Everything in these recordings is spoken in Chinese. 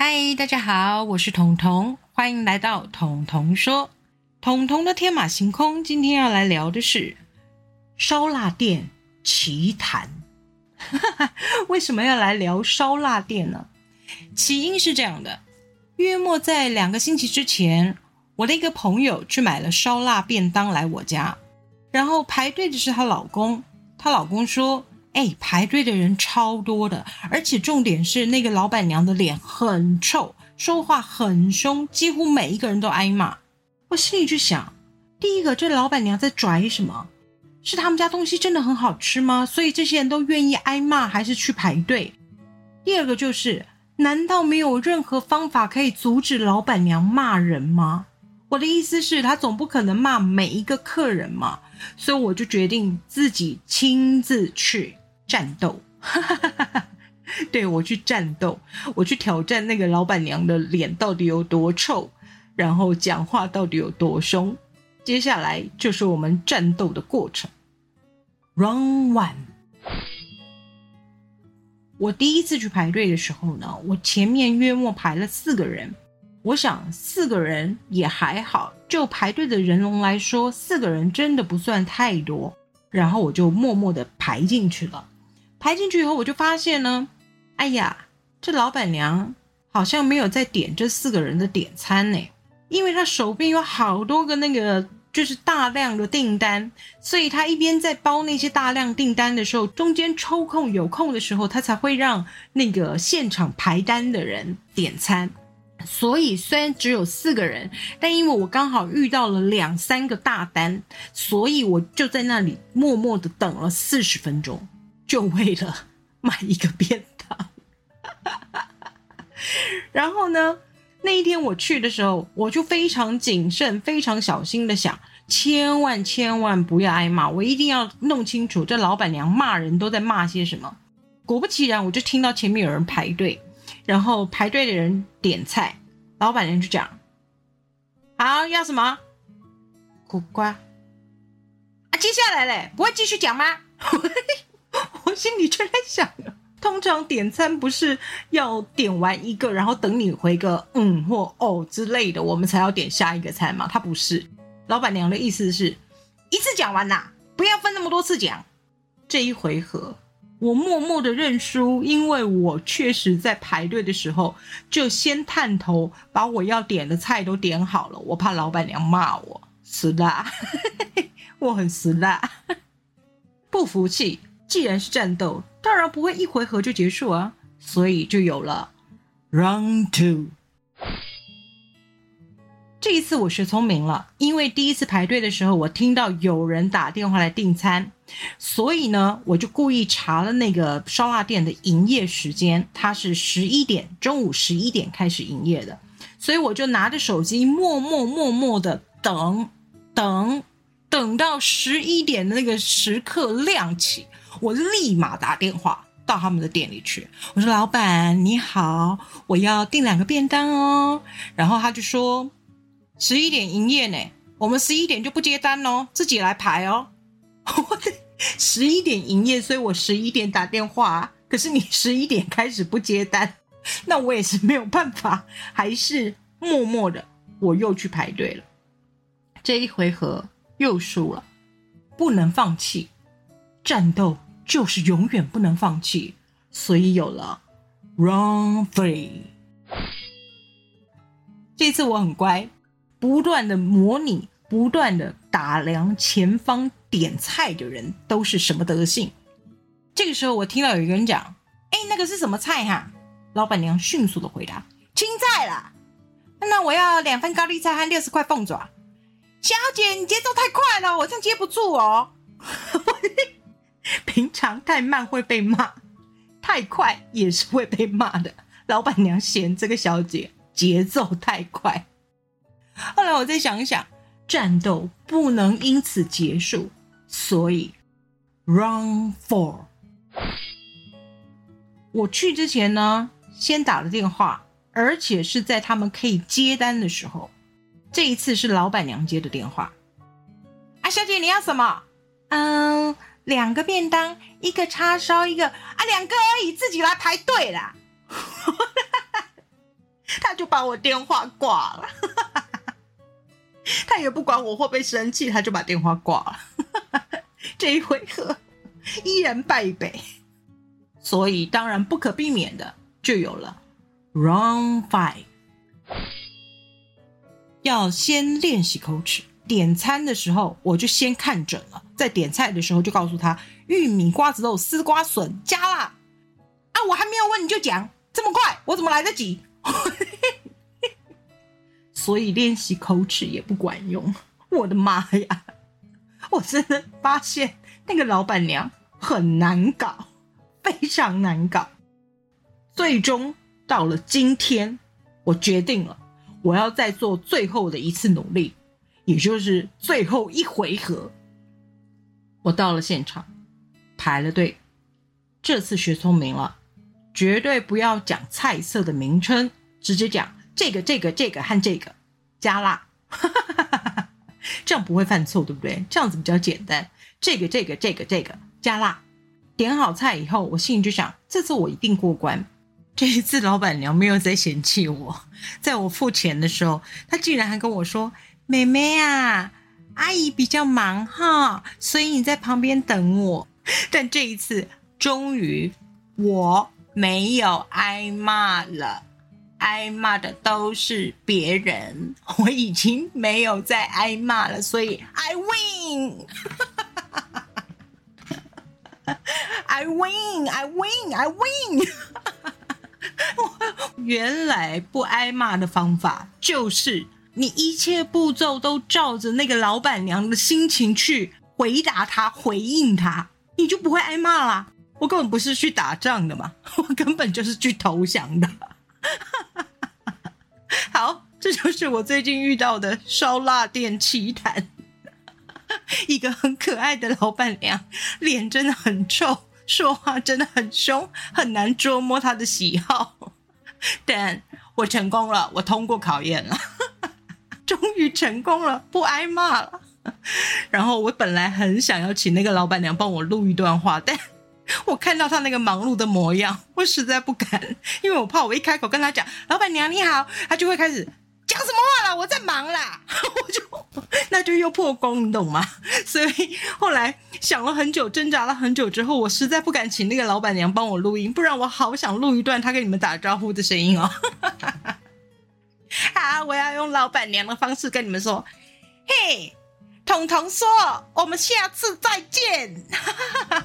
嗨，大家好，我是彤彤，欢迎来到彤彤说。彤彤的天马行空，今天要来聊的是烧腊店奇谈。为什么要来聊烧腊店呢？起因是这样的：月末在两个星期之前，我的一个朋友去买了烧腊便当来我家，然后排队的是她老公。她老公说：“哎，排队的人超多的，而且重点是那个老板娘的脸很臭，说话很凶，几乎每一个人都挨骂。”我心里就想：第一个，这老板娘在拽什么？是他们家东西真的很好吃吗？所以这些人都愿意挨骂，还是去排队？第二个就是，难道没有任何方法可以阻止老板娘骂人吗？我的意思是，她总不可能骂每一个客人嘛。所以我就决定自己亲自去战斗，对我去战斗，我去挑战那个老板娘的脸到底有多臭，然后讲话到底有多凶。接下来就是我们战斗的过程。Round one，我第一次去排队的时候呢，我前面约莫排了四个人。我想四个人也还好，就排队的人龙来说，四个人真的不算太多。然后我就默默的排进去了。排进去以后，我就发现呢，哎呀，这老板娘好像没有在点这四个人的点餐呢，因为她手边有好多个那个就是大量的订单，所以她一边在包那些大量订单的时候，中间抽空有空的时候，她才会让那个现场排单的人点餐。所以虽然只有四个人，但因为我刚好遇到了两三个大单，所以我就在那里默默的等了四十分钟，就为了买一个便当。然后呢，那一天我去的时候，我就非常谨慎、非常小心的想，千万千万不要挨骂，我一定要弄清楚这老板娘骂人都在骂些什么。果不其然，我就听到前面有人排队。然后排队的人点菜，老板娘就讲：“好，要什么？苦瓜。啊，接下来嘞，不会继续讲吗？” 心里就在想，通常点餐不是要点完一个，然后等你回个嗯或哦之类的，我们才要点下一个餐吗？他不是，老板娘的意思是一次讲完呐，不要分那么多次讲。这一回合。我默默的认输，因为我确实在排队的时候就先探头把我要点的菜都点好了，我怕老板娘骂我死啦，我很死啦，不服气。既然是战斗，当然不会一回合就结束啊，所以就有了 round two。这一次我学聪明了，因为第一次排队的时候，我听到有人打电话来订餐，所以呢，我就故意查了那个烧腊店的营业时间，它是十一点，中午十一点开始营业的，所以我就拿着手机默默默默的等，等，等到十一点的那个时刻亮起，我立马打电话到他们的店里去，我说：“老板你好，我要订两个便当哦。”然后他就说。十一点营业呢，我们十一点就不接单哦，自己来排哦。我十一点营业，所以我十一点打电话。可是你十一点开始不接单，那我也是没有办法，还是默默的我又去排队了。这一回合又输了，不能放弃，战斗就是永远不能放弃，所以有了 Run Free。这次我很乖。不断的模拟，不断的打量前方点菜的人都是什么德性。这个时候，我听到有一个人讲：“哎，那个是什么菜哈？”老板娘迅速的回答：“青菜啦。”那我要两份高丽菜和六十块凤爪。小姐，你节奏太快了，我这样接不住哦。平常太慢会被骂，太快也是会被骂的。老板娘嫌这个小姐节奏太快。后来我再想一想，战斗不能因此结束，所以 run for。我去之前呢，先打了电话，而且是在他们可以接单的时候。这一次是老板娘接的电话。啊，小姐你要什么？嗯，两个便当，一个叉烧，一个啊，两个而已，自己来排队啦。他就把我电话挂了。他也不管我会不会生气，他就把电话挂了。这一回合依然败北，所以当然不可避免的就有了 Round Five，要先练习口齿。点餐的时候我就先看准了，在点菜的时候就告诉他玉米、瓜子肉、丝瓜笋加辣啊！我还没有问你就讲这么快，我怎么来得及？所以练习口齿也不管用。我的妈呀！我真的发现那个老板娘很难搞，非常难搞。最终到了今天，我决定了，我要再做最后的一次努力。也就是最后一回合，我到了现场，排了队。这次学聪明了，绝对不要讲菜色的名称，直接讲这个、这个、这个和这个加辣，这样不会犯错，对不对？这样子比较简单。这个、这个、这个、这个加辣。点好菜以后，我心里就想，这次我一定过关。这一次老板娘没有再嫌弃我，在我付钱的时候，她竟然还跟我说。妹妹啊，阿姨比较忙哈，所以你在旁边等我。但这一次，终于我没有挨骂了，挨骂的都是别人，我已经没有再挨骂了，所以 I win 哈哈哈哈哈哈，i win，I win，I win 哈哈哈，我。原来不挨骂的方法就是。你一切步骤都照着那个老板娘的心情去回答她、回应她，你就不会挨骂啦。我根本不是去打仗的嘛，我根本就是去投降的。好，这就是我最近遇到的烧腊店奇谈。一个很可爱的老板娘，脸真的很臭，说话真的很凶，很难捉摸她的喜好。但我成功了，我通过考验了。终于成功了，不挨骂了。然后我本来很想要请那个老板娘帮我录一段话，但我看到她那个忙碌的模样，我实在不敢，因为我怕我一开口跟她讲“老板娘你好”，她就会开始讲什么话了。我在忙啦，我就那就又破功，你懂吗？所以后来想了很久，挣扎了很久之后，我实在不敢请那个老板娘帮我录音，不然我好想录一段她跟你们打招呼的声音哦。啊，我要用老板娘的方式跟你们说，嘿，彤彤说，我们下次再见。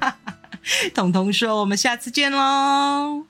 彤彤说，我们下次见喽。